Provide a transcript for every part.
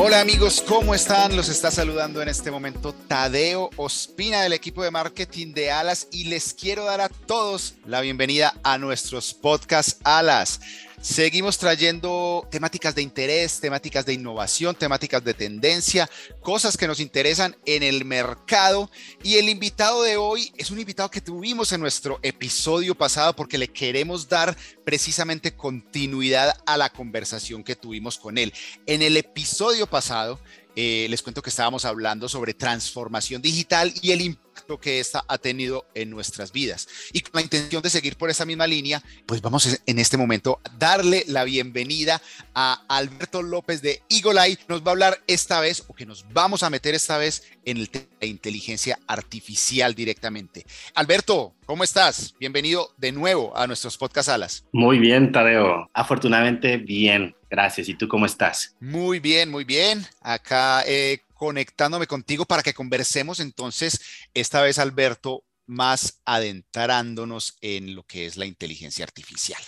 Hola amigos, ¿cómo están? Los está saludando en este momento Tadeo Ospina del equipo de marketing de Alas y les quiero dar a todos la bienvenida a nuestros podcast Alas. Seguimos trayendo temáticas de interés, temáticas de innovación, temáticas de tendencia, cosas que nos interesan en el mercado. Y el invitado de hoy es un invitado que tuvimos en nuestro episodio pasado porque le queremos dar precisamente continuidad a la conversación que tuvimos con él. En el episodio pasado eh, les cuento que estábamos hablando sobre transformación digital y el impacto que esta ha tenido en nuestras vidas. Y con la intención de seguir por esa misma línea, pues vamos en este momento a darle la bienvenida a Alberto López de Eagle Nos va a hablar esta vez, o que nos vamos a meter esta vez, en el tema de inteligencia artificial directamente. Alberto, ¿cómo estás? Bienvenido de nuevo a nuestros podcast alas. Muy bien, Tadeo. Afortunadamente, bien. Gracias. ¿Y tú cómo estás? Muy bien, muy bien. Acá eh, conectándome contigo para que conversemos entonces, esta vez Alberto, más adentrándonos en lo que es la inteligencia artificial.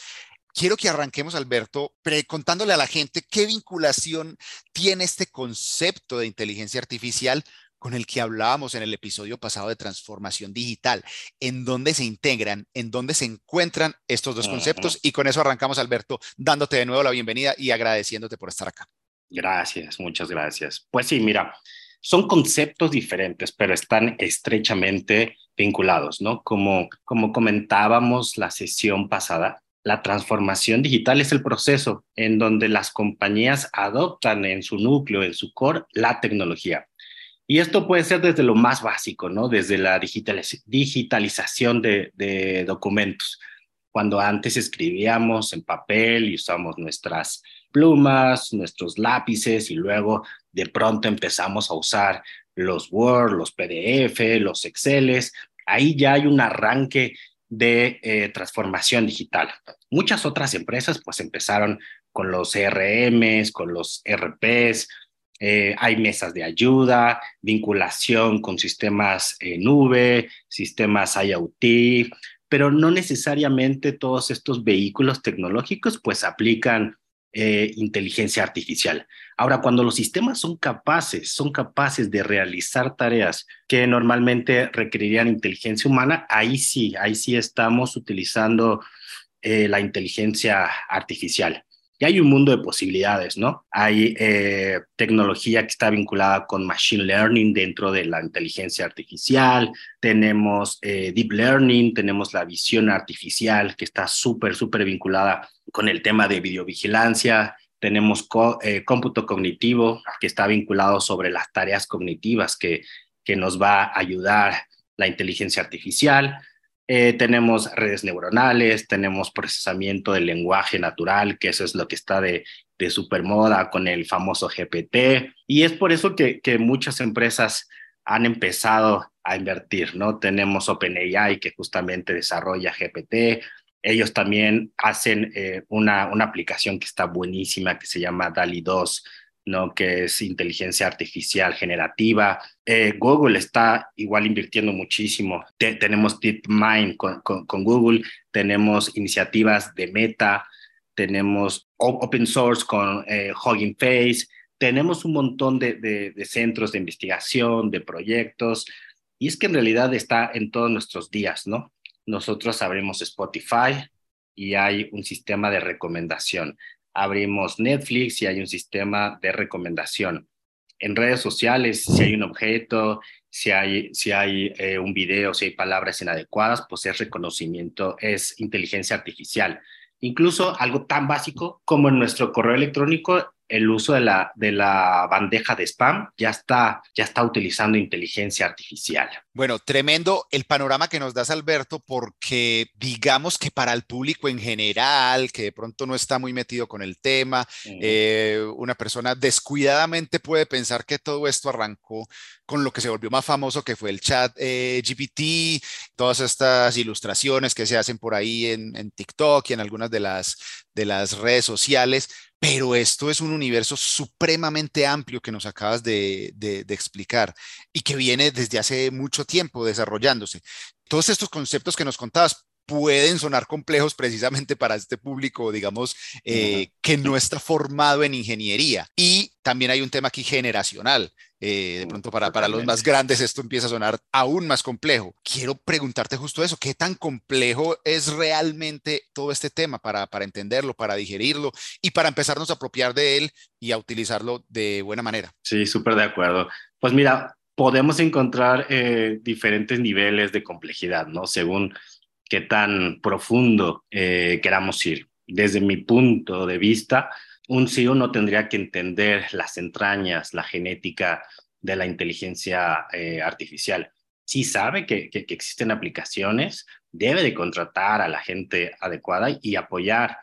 Quiero que arranquemos, Alberto, contándole a la gente qué vinculación tiene este concepto de inteligencia artificial con el que hablábamos en el episodio pasado de transformación digital, en dónde se integran, en dónde se encuentran estos dos conceptos. Y con eso arrancamos, Alberto, dándote de nuevo la bienvenida y agradeciéndote por estar acá. Gracias, muchas gracias. Pues sí, mira, son conceptos diferentes, pero están estrechamente vinculados, ¿no? Como, como comentábamos la sesión pasada, la transformación digital es el proceso en donde las compañías adoptan en su núcleo, en su core, la tecnología. Y esto puede ser desde lo más básico, ¿no? Desde la digitalización de, de documentos. Cuando antes escribíamos en papel y usamos nuestras plumas, nuestros lápices y luego de pronto empezamos a usar los Word, los PDF, los Exceles. Ahí ya hay un arranque de eh, transformación digital. Muchas otras empresas pues empezaron con los CRMs, con los RPs, eh, hay mesas de ayuda, vinculación con sistemas en nube, sistemas IoT, pero no necesariamente todos estos vehículos tecnológicos pues aplican eh, inteligencia artificial. Ahora, cuando los sistemas son capaces, son capaces de realizar tareas que normalmente requerirían inteligencia humana, ahí sí, ahí sí estamos utilizando eh, la inteligencia artificial. Y hay un mundo de posibilidades, ¿no? Hay eh, tecnología que está vinculada con machine learning dentro de la inteligencia artificial, tenemos eh, deep learning, tenemos la visión artificial que está súper, súper vinculada con el tema de videovigilancia, tenemos eh, cómputo cognitivo que está vinculado sobre las tareas cognitivas que, que nos va a ayudar la inteligencia artificial. Eh, tenemos redes neuronales, tenemos procesamiento del lenguaje natural, que eso es lo que está de, de supermoda con el famoso GPT. Y es por eso que, que muchas empresas han empezado a invertir, ¿no? Tenemos OpenAI que justamente desarrolla GPT. Ellos también hacen eh, una, una aplicación que está buenísima que se llama DALI 2, ¿no? que es inteligencia artificial generativa. Eh, Google está igual invirtiendo muchísimo. tenemos DeepMind con, con, Google, tenemos iniciativas de Meta, tenemos open source con eh, Hugging Face, tenemos un montón de, de, centros de investigación, de proyectos, y es que en realidad está en todos nuestros días, ¿no? Nosotros abrimos Spotify y hay un sistema de recomendación abrimos Netflix y hay un sistema de recomendación. En redes sociales, si hay un objeto, si hay, si hay eh, un video, si hay palabras inadecuadas, pues es reconocimiento, es inteligencia artificial. Incluso algo tan básico como en nuestro correo electrónico el uso de la, de la bandeja de spam ya está, ya está utilizando inteligencia artificial. Bueno, tremendo el panorama que nos das, Alberto, porque digamos que para el público en general, que de pronto no está muy metido con el tema, eh, una persona descuidadamente puede pensar que todo esto arrancó con lo que se volvió más famoso, que fue el chat eh, GPT, todas estas ilustraciones que se hacen por ahí en, en TikTok y en algunas de las, de las redes sociales pero esto es un universo supremamente amplio que nos acabas de, explicar y que viene desde hace mucho tiempo desarrollándose. Todos estos conceptos que nos contabas pueden sonar complejos precisamente para este público, digamos, eh, que no está formado en ingeniería. Y también hay un tema aquí generacional. Eh, de pronto para, para los más grandes esto empieza a sonar aún más complejo. Quiero preguntarte justo eso, ¿qué tan complejo es realmente todo este tema para, para entenderlo, para digerirlo y para empezarnos a apropiar de él y a utilizarlo de buena manera? Sí, súper de acuerdo. Pues mira, podemos encontrar eh, diferentes niveles de complejidad, ¿no? Según qué tan profundo eh, queramos ir. Desde mi punto de vista, un CEO no tendría que entender las entrañas, la genética de la inteligencia eh, artificial. Si sabe que, existen aplicaciones, debe de contratar a la gente adecuada y apoyar,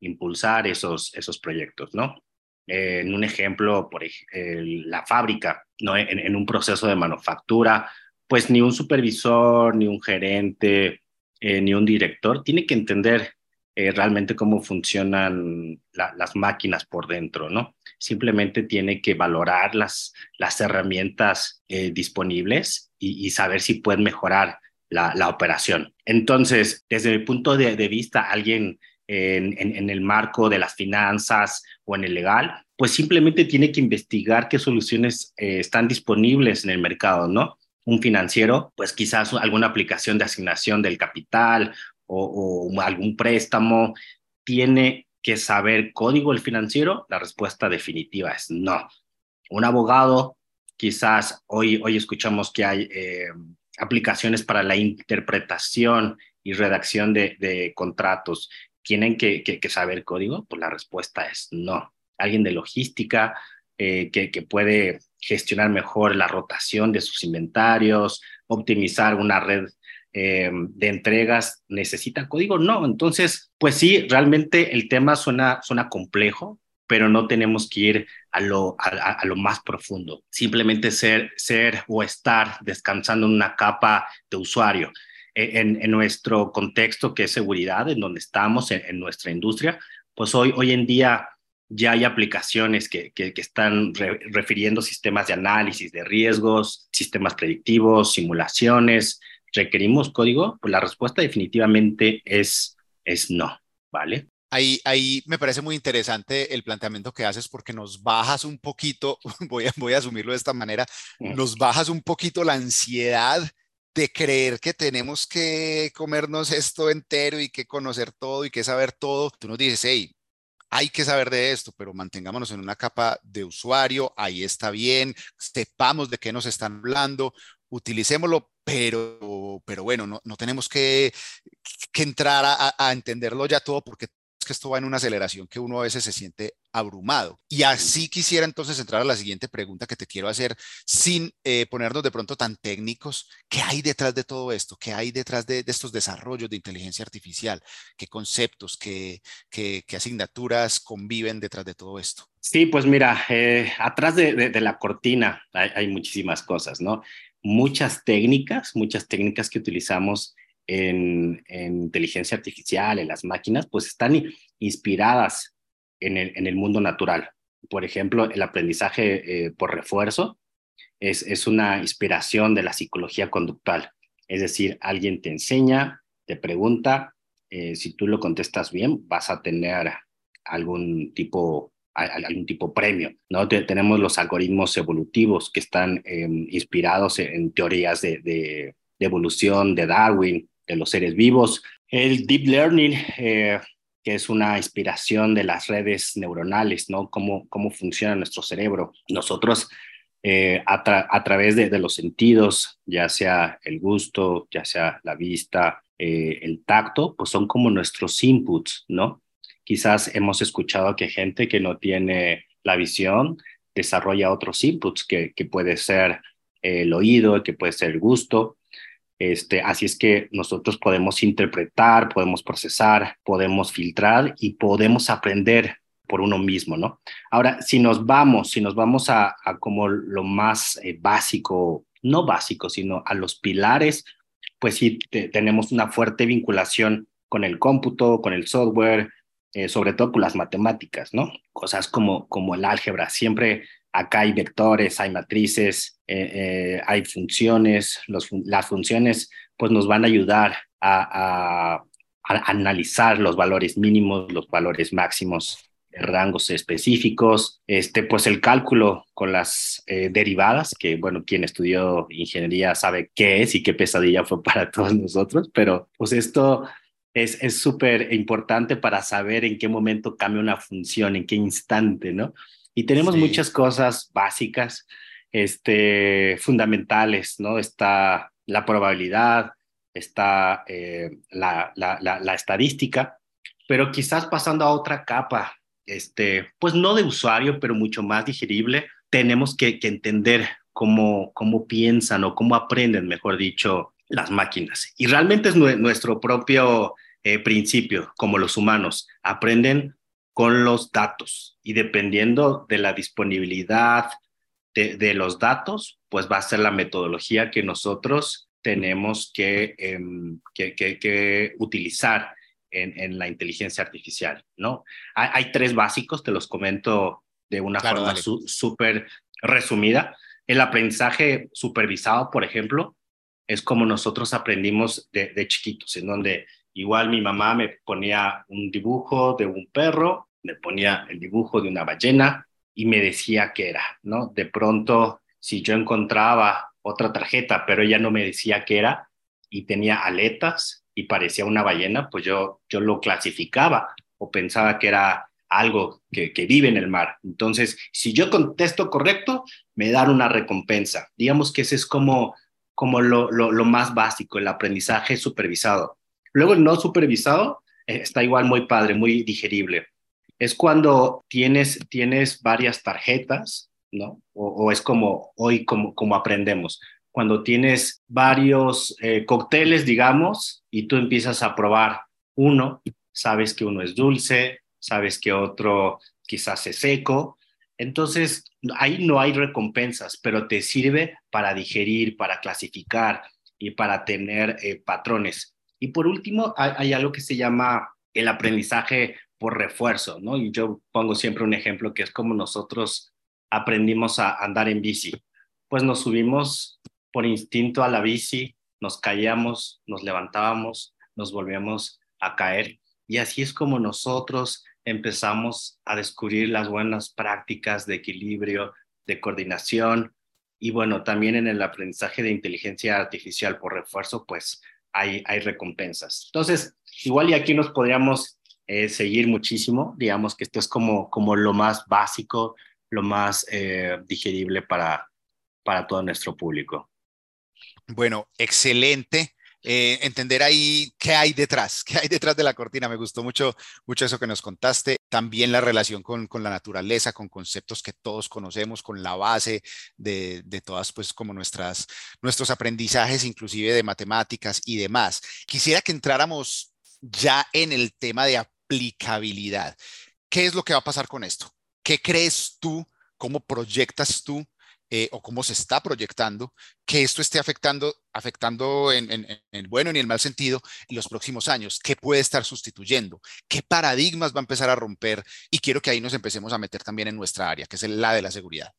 impulsar esos, esos proyectos, ¿no? Eh, en un ejemplo, por la fábrica, ¿no? En, un proceso de manufactura, pues ni un supervisor, ni un gerente, eh, ni un director tiene que entender eh, realmente cómo funcionan las máquinas por dentro, ¿no? Simplemente tiene que valorar las, las herramientas eh, disponibles y, saber si pueden mejorar la, la, operación. Entonces, desde mi punto de, vista, alguien en, en, el marco de las finanzas o en el legal, pues simplemente tiene que investigar qué soluciones están disponibles en el mercado, ¿no? Un financiero, pues quizás alguna aplicación de asignación del capital o, algún préstamo, ¿tiene que saber código el financiero? La respuesta definitiva es no. Un abogado, quizás hoy, hoy escuchamos que hay eh, aplicaciones para la interpretación y redacción de, contratos. ¿Tienen que, saber código? Pues la respuesta es no. Alguien de logística eh, que, que puede gestionar mejor la rotación de sus inventarios, optimizar una red eh, de entregas necesitan código? No, entonces, pues sí, realmente el tema suena, suena complejo, pero no tenemos que ir a lo, a, lo más profundo. Simplemente ser, ser o estar descansando en una capa de usuario. E, en, en nuestro contexto, que es seguridad, en donde estamos, en, nuestra industria, pues hoy, hoy en día ya hay aplicaciones que, que, están refiriendo sistemas de análisis de riesgos, sistemas predictivos, simulaciones, ¿Requerimos código? Pues la respuesta definitivamente es, es no, ¿vale? Ahí, ahí me parece muy interesante el planteamiento que haces porque nos bajas un poquito, voy a, voy a asumirlo de esta manera, nos bajas un poquito la ansiedad de creer que tenemos que comernos esto entero y que conocer todo y que saber todo. Tú nos dices, hey, hay que saber de esto, pero mantengámonos en una capa de usuario, ahí está bien, sepamos de qué nos están hablando, utilicémoslo, pero, pero bueno, no, no tenemos que, que entrar a, a, entenderlo ya todo porque que esto va en una aceleración que uno a veces se siente abrumado. Y así quisiera entonces entrar a la siguiente pregunta que te quiero hacer, sin eh, ponernos de pronto tan técnicos. ¿Qué hay detrás de todo esto? ¿Qué hay detrás de, de estos desarrollos de inteligencia artificial? ¿Qué conceptos, qué, qué, qué asignaturas conviven detrás de todo esto? Sí, pues mira, eh, atrás de, de, de, la cortina hay, hay muchísimas cosas, ¿no? muchas técnicas, muchas técnicas que utilizamos en, inteligencia artificial, en las máquinas, pues están inspiradas en el, mundo natural. Por ejemplo, el aprendizaje eh, por refuerzo es, una inspiración de la psicología conductual. Es decir, alguien te enseña, te pregunta, eh, si tú lo contestas bien, vas a tener algún tipo algún tipo premio. ¿no? tenemos los algoritmos evolutivos que están em, inspirados en, teorías de, evolución de Darwin, de los seres vivos. El deep learning, eh, que es una inspiración de las redes neuronales, ¿no? Cómo, cómo funciona nuestro cerebro. Nosotros, eh, a, través de, los sentidos, ya sea el gusto, ya sea la vista, eh, el tacto, pues son como nuestros inputs, ¿no? Quizás hemos escuchado que gente que no tiene la visión, desarrolla otros inputs que, que puede ser el oído, que puede ser el gusto. Este, así es que nosotros podemos interpretar, podemos procesar, podemos filtrar y podemos aprender por uno mismo, ¿no? Ahora, si nos vamos, si nos vamos a, como lo más eh, básico, no básico, sino a los pilares, pues sí, tenemos una fuerte vinculación con el cómputo, con el software, eh, sobre todo con las matemáticas, ¿no? Cosas como, como el álgebra. Siempre acá hay vectores, hay matrices, eh, eh, hay funciones. Las funciones pues nos van a ayudar a, analizar los valores mínimos, los valores máximos rangos específicos, este, pues el cálculo con las derivadas, que bueno, quien estudió ingeniería sabe qué es y qué pesadilla fue para todos nosotros, pero pues esto es súper importante para saber en qué momento cambia una función, en qué instante, ¿no? Y tenemos muchas cosas básicas, este, fundamentales, ¿no? Está la probabilidad, está eh, la, la, la, estadística, pero quizás pasando a otra capa, este, pues no de usuario, pero mucho más digerible, tenemos que, que entender cómo, cómo piensan o cómo aprenden, mejor dicho, las máquinas. Y realmente es nuestro propio eh, principio, como los humanos, aprenden con los datos y dependiendo de la disponibilidad de, los datos, pues va a ser la metodología que nosotros tenemos que, em, que, utilizar en, la inteligencia artificial, ¿no? Hay, tres básicos, te los comento de una forma súper resumida. El aprendizaje supervisado, por ejemplo, es como nosotros aprendimos de, chiquitos, en donde igual mi mamá me ponía un dibujo de un perro, me ponía el dibujo de una ballena y me decía qué era, ¿no? De pronto, si yo encontraba otra tarjeta, pero ella no me decía qué era y tenía aletas y parecía una ballena, pues yo, yo lo clasificaba o pensaba que era algo que, vive en el mar. Entonces, si yo contesto correcto, me dan una recompensa. Digamos que ese es como como lo, lo, más básico, el aprendizaje supervisado. Luego el no supervisado eh, está igual muy padre, muy digerible. Es cuando tienes, tienes varias tarjetas, ¿no? O, es como hoy, como, como aprendemos. Cuando tienes varios eh, cócteles, digamos, y tú empiezas a probar uno, sabes que uno es dulce, sabes que otro quizás es seco, entonces, ahí no hay recompensas, pero te sirve para digerir, para clasificar y para tener eh, patrones. Y por último, hay, algo que se llama el aprendizaje por refuerzo, ¿no? Y yo pongo siempre un ejemplo que es como nosotros aprendimos a andar en bici. Pues nos subimos por instinto a la bici, nos caíamos, nos levantábamos, nos volvíamos a caer. Y así es como nosotros empezamos a descubrir las buenas prácticas de equilibrio, de coordinación y bueno, también en el aprendizaje de inteligencia artificial por refuerzo, pues hay, hay recompensas. Entonces, igual y aquí nos podríamos eh, seguir muchísimo, digamos que esto es como, como lo más básico, lo más eh, digerible para, para todo nuestro público. Bueno, excelente. Eh, entender ahí qué hay detrás, qué hay detrás de la cortina. Me gustó mucho, mucho eso que nos contaste. También la relación con, con la naturaleza, con conceptos que todos conocemos, con la base de, de, todas, pues como nuestras, nuestros aprendizajes, inclusive de matemáticas y demás. Quisiera que entráramos ya en el tema de aplicabilidad. ¿Qué es lo que va a pasar con esto? ¿Qué crees tú? ¿Cómo proyectas tú eh, o cómo se está proyectando que esto esté afectando, afectando en, en, el bueno ni el mal sentido en los próximos años, qué puede estar sustituyendo, qué paradigmas va a empezar a romper y quiero que ahí nos empecemos a meter también en nuestra área, que es la de la seguridad.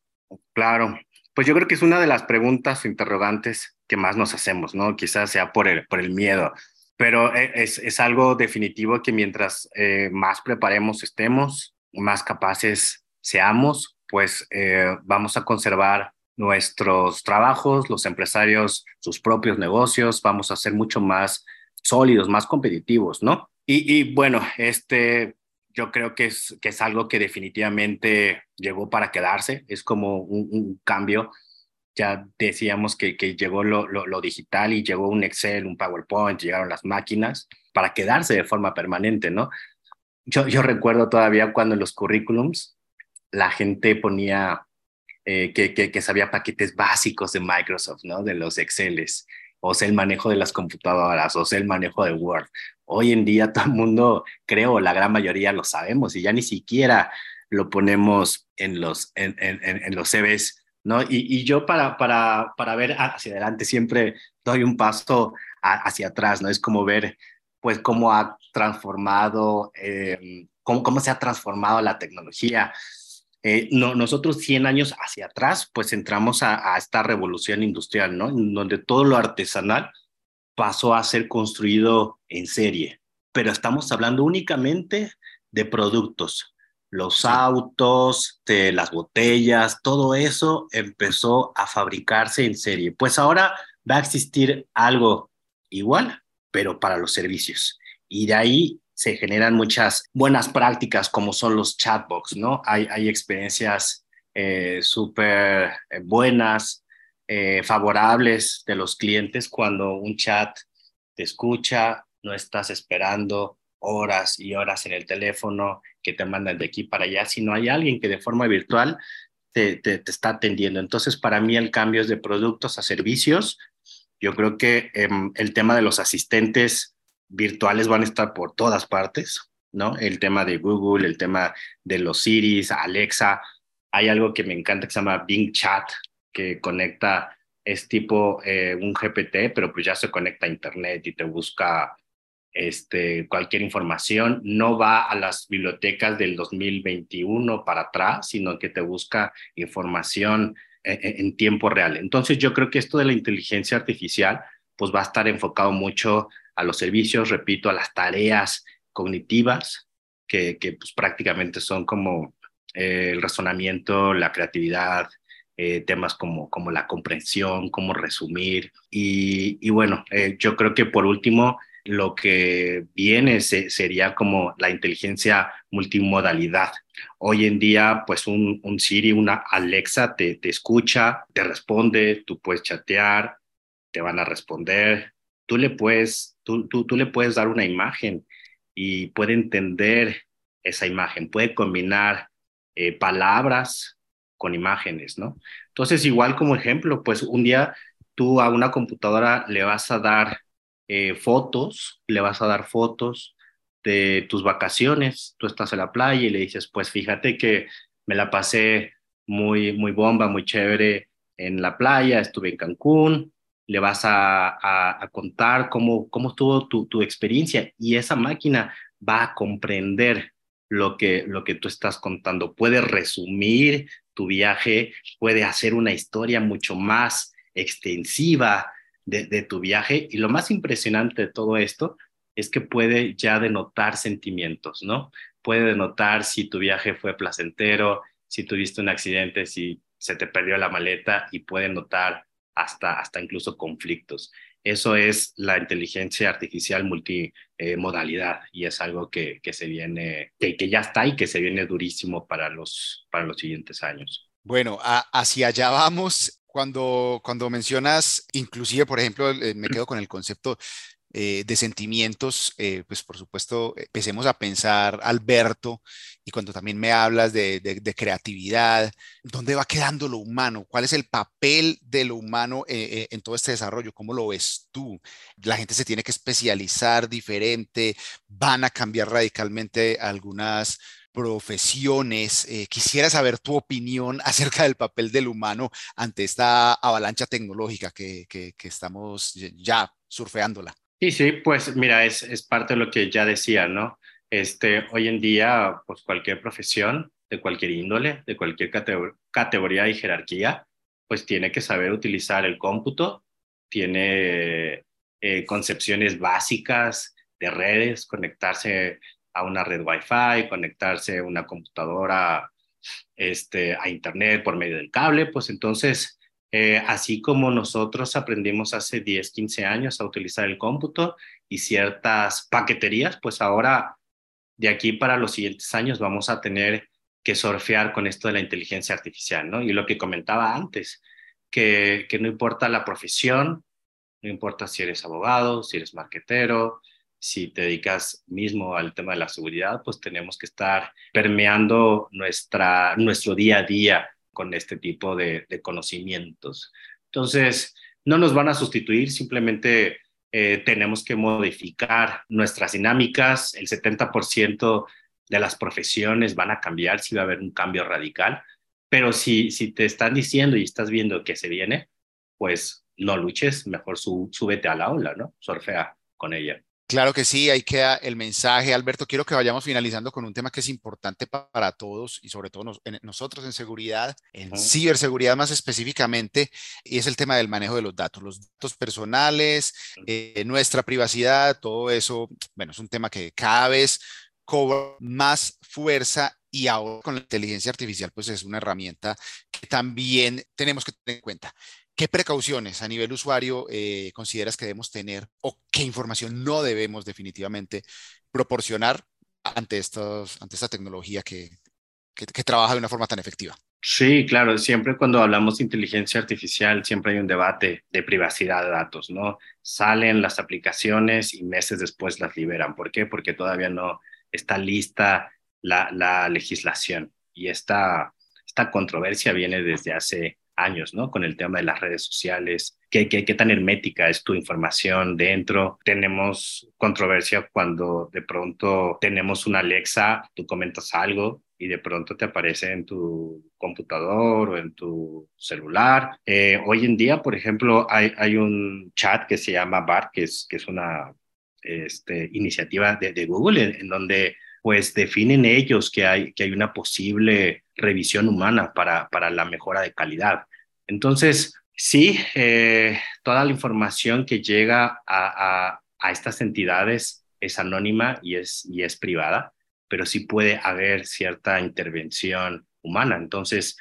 Claro, pues yo creo que es una de las preguntas o interrogantes que más nos hacemos, ¿no? Quizás sea por el miedo, pero e, es, es algo definitivo que mientras eh, más preparemos estemos, más capaces seamos, pues eh, vamos a conservar nuestros trabajos, los empresarios, sus propios negocios, vamos a ser mucho más sólidos, más competitivos, ¿no? Y, bueno, este, yo creo que es, que es algo que definitivamente llegó para quedarse, es como un, cambio. Ya decíamos que, que llegó lo, lo, digital y llegó un Excel, un PowerPoint, llegaron las máquinas para quedarse de forma permanente, ¿no? Yo, yo recuerdo todavía cuando en los currículums la gente ponía eh, que, que, sabía paquetes básicos de Microsoft, ¿no? De los Exceles, o sea, el manejo de las computadoras, o sea, el manejo de Word. Hoy en día todo el mundo, creo, la gran mayoría lo sabemos y ya ni siquiera lo ponemos en los, en, en, en los CVs, ¿no? Y, y, yo para, para, para ver hacia adelante siempre doy un paso hacia atrás, ¿no? Es como ver, pues, cómo ha transformado, eh, cómo, cómo se ha transformado la tecnología eh, no, nosotros 100 años hacia atrás, pues entramos a, esta revolución industrial, ¿no? Donde todo lo artesanal pasó a ser construido en serie. Pero estamos hablando únicamente de productos. Los autos, de las botellas, todo eso empezó a fabricarse en serie. Pues ahora va a existir algo igual, pero para los servicios. Y de ahí se generan muchas buenas prácticas como son los chatbots, ¿no? Hay, hay experiencias eh, súper eh, buenas, eh, favorables de los clientes cuando un chat te escucha, no estás esperando horas y horas en el teléfono que te mandan de aquí para allá, sino hay alguien que de forma virtual te, te, te está atendiendo. Entonces, para mí el cambio es de productos a servicios. Yo creo que em, el tema de los asistentes virtuales van a estar por todas partes, ¿no? El tema de Google, el tema de los Siris, Alexa. Hay algo que me encanta que se llama Bing Chat, que conecta, es tipo eh, un GPT, pero pues ya se conecta a Internet y te busca este, cualquier información. No va a las bibliotecas del 2021 para atrás, sino que te busca información en, en tiempo real. Entonces yo creo que esto de la inteligencia artificial pues va a estar enfocado mucho a los servicios, repito, a las tareas cognitivas, que, pues, prácticamente son como eh, el razonamiento, la creatividad, eh, temas como, como la comprensión, cómo resumir. Y, bueno, eh, yo creo que por último, lo que viene sería como la inteligencia multimodalidad. Hoy en día, pues un, un Siri, una Alexa te, te escucha, te responde, tú puedes chatear, te van a responder, tú le puedes, tú, tú, tú le puedes dar una imagen y puede entender esa imagen, puede combinar eh, palabras con imágenes, ¿no? Entonces, igual como ejemplo, pues un día tú a una computadora le vas a dar eh, fotos, le vas a dar fotos de tus vacaciones, tú estás en la playa y le dices, pues fíjate que me la pasé muy, muy bomba, muy chévere en la playa, estuve en Cancún, le vas a, contar cómo, cómo estuvo tu, tu, experiencia y esa máquina va a comprender lo que, lo que tú estás contando. Puede resumir tu viaje, puede hacer una historia mucho más extensiva de, tu viaje y lo más impresionante de todo esto es que puede ya denotar sentimientos, ¿no? Puede denotar si tu viaje fue placentero, si tuviste un accidente, si se te perdió la maleta y puede notar hasta, hasta incluso conflictos. Eso es la inteligencia artificial multimodalidad y es algo que, que se viene, que, que, ya está y que se viene durísimo para los, para los siguientes años. Bueno, hacia allá vamos. Cuando, cuando mencionas, inclusive, por ejemplo, eh, me quedo con el concepto eh, de sentimientos, eh, pues por supuesto, empecemos a pensar, Alberto, y cuando también me hablas de, de, creatividad, ¿dónde va quedando lo humano? ¿Cuál es el papel de lo humano eh, en todo este desarrollo? ¿Cómo lo ves tú? La gente se tiene que especializar diferente, van a cambiar radicalmente algunas profesiones. quisiera saber tu opinión acerca del papel del humano ante esta avalancha tecnológica que, que, que estamos ya surfeándola. Sí, sí, pues mira, es, es parte de lo que ya decía, ¿no? Este, hoy en día, pues cualquier profesión, de cualquier índole, de cualquier categoría y jerarquía, pues tiene que saber utilizar el cómputo, tiene eh, concepciones básicas de redes, conectarse a una red Wi-Fi, conectarse a una computadora este, a Internet por medio del cable, pues entonces eh, así como nosotros aprendimos hace 10, 15 años a utilizar el cómputo y ciertas paqueterías, pues ahora de aquí para los siguientes años vamos a tener que surfear con esto de la inteligencia artificial, ¿no? Y lo que comentaba antes, que, que no importa la profesión, no importa si eres abogado, si eres marquetero, si te dedicas mismo al tema de la seguridad, pues tenemos que estar permeando nuestra, nuestro día a día con este tipo de, conocimientos. Entonces, no nos van a sustituir, simplemente eh, tenemos que modificar nuestras dinámicas. El 70% de las profesiones van a cambiar, si va a haber un cambio radical. Pero si, si te están diciendo y estás viendo que se viene, pues no luches, mejor súbete a la aula, ¿no? Surfea con ella. Claro que sí, ahí queda el mensaje. Alberto, quiero que vayamos finalizando con un tema que es importante para todos y sobre todo nosotros en seguridad, en ciberseguridad más específicamente, y es el tema del manejo de los datos, los datos personales, eh, nuestra privacidad, todo eso, bueno, es un tema que cada vez cobra más fuerza y ahora con la inteligencia artificial, pues es una herramienta que también tenemos que tener en cuenta. ¿Qué precauciones a nivel usuario eh, consideras que debemos tener o qué información no debemos definitivamente proporcionar ante, estos, esta tecnología que, trabaja de una forma tan efectiva? Sí, claro, siempre cuando hablamos de inteligencia artificial, siempre hay un debate de privacidad de datos, ¿no? Salen las aplicaciones y meses después las liberan. ¿Por qué? Porque todavía no está lista la, la legislación y esta controversia viene desde hace años, ¿no? Con el tema de las redes sociales, qué, qué, qué tan hermética es tu información dentro. Tenemos controversia cuando de pronto tenemos una Alexa, tú comentas algo y de pronto te aparece en tu computador o en tu celular. Eh, hoy en día, por ejemplo, hay, hay un chat que se llama BART, que es, que es una este, iniciativa de, de Google en, en donde pues definen ellos que hay, que hay una posible revisión humana para, para la mejora de calidad. Entonces, sí, eh, toda la información que llega a, estas entidades es anónima y es, y es privada, pero sí puede haber cierta intervención humana. Entonces,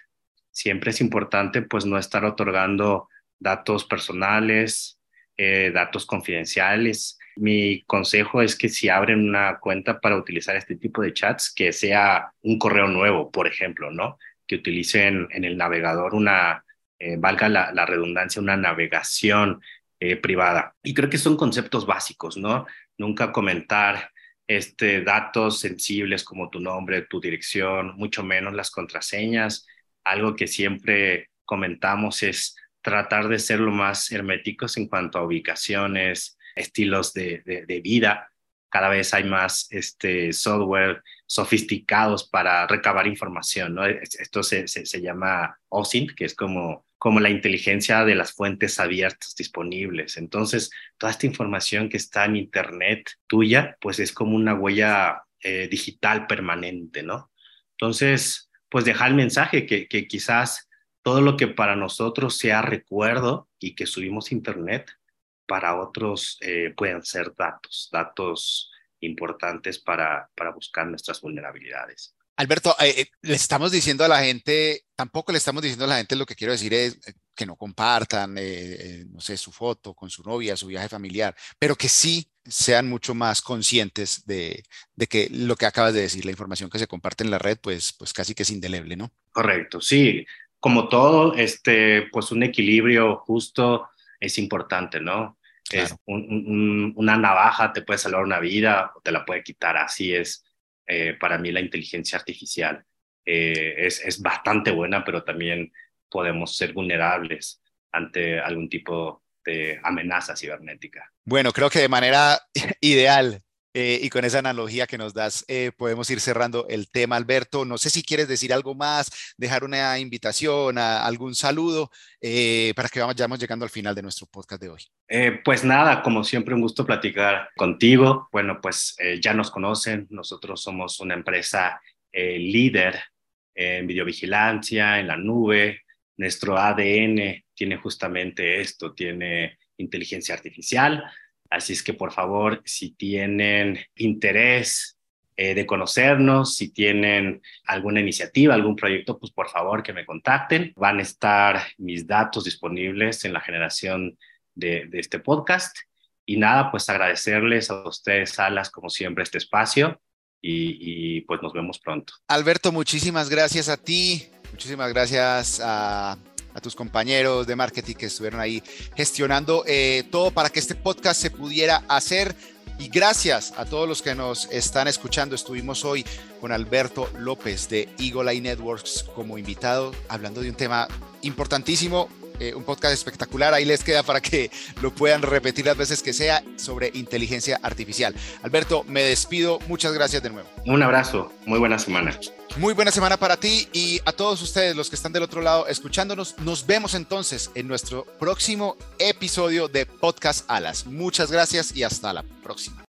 siempre es importante pues no estar otorgando datos personales, eh, datos confidenciales. Mi consejo es que si abren una cuenta para utilizar este tipo de chats, que sea un correo nuevo, por ejemplo, ¿no? Que utilicen en el navegador una, eh, valga la, redundancia, una navegación eh, privada. Y creo que son conceptos básicos, ¿no? Nunca comentar este, datos sensibles como tu nombre, tu dirección, mucho menos las contraseñas. Algo que siempre comentamos es tratar de ser lo más herméticos en cuanto a ubicaciones, estilos de, vida. Cada vez hay más este, software sofisticados para recabar información. ¿no? Esto se, se, llama OSINT, que es como, como la inteligencia de las fuentes abiertas disponibles. Entonces, toda esta información que está en Internet tuya, pues es como una huella eh, digital permanente, ¿no? Entonces, pues dejar el mensaje que, que quizás todo lo que para nosotros sea recuerdo y que subimos Internet, para otros eh, pueden ser datos, datos importantes para, para buscar nuestras vulnerabilidades. Alberto, eh, eh, le estamos diciendo a la gente, tampoco le estamos diciendo a la gente lo que quiero decir es que no compartan, no sé, su foto con su novia, su viaje familiar, pero que sí sean mucho más conscientes de, de, que lo que acabas de decir, la información que se comparte en la red, pues, pues casi que es indeleble, ¿no? Correcto, sí como todo, este, pues un equilibrio justo es importante, ¿no? Es una navaja te puede salvar una vida o te la puede quitar. Así es eh, para mí la inteligencia artificial. Eh, es, es bastante buena, pero también podemos ser vulnerables ante algún tipo de amenaza cibernética. Bueno, creo que de manera ideal eh, y con esa analogía que nos das, eh, podemos ir cerrando el tema, Alberto. No sé si quieres decir algo más, dejar una invitación, a algún saludo, eh, para que vayamos llegando al final de nuestro podcast de hoy. pues nada, como siempre, un gusto platicar contigo. Bueno, pues ya nos conocen, nosotros somos una empresa líder en videovigilancia, en la nube. Nuestro ADN tiene justamente esto, tiene inteligencia artificial Así es que por favor, si tienen interés eh, de conocernos, si tienen alguna iniciativa, algún proyecto, pues por favor que me contacten. Van a estar mis datos disponibles en la generación de, este podcast. Y nada, pues agradecerles a ustedes, Salas, como siempre, este espacio y, y pues nos vemos pronto. Alberto, muchísimas gracias a ti. Muchísimas gracias a a tus compañeros de marketing que estuvieron ahí gestionando eh, todo para que este podcast se pudiera hacer Y gracias a todos los que nos están escuchando. Estuvimos hoy con Alberto López de Eagle Eye Networks como invitado, hablando de un tema importantísimo eh, un podcast espectacular. Ahí les queda para que lo puedan repetir las veces que sea sobre inteligencia artificial. Alberto, me despido. Muchas gracias de nuevo. Un abrazo. Muy buena semana. Muy buena semana para ti y a todos ustedes los que están del otro lado escuchándonos. Nos vemos entonces en nuestro próximo episodio de Podcast Alas. Muchas gracias y hasta la próxima.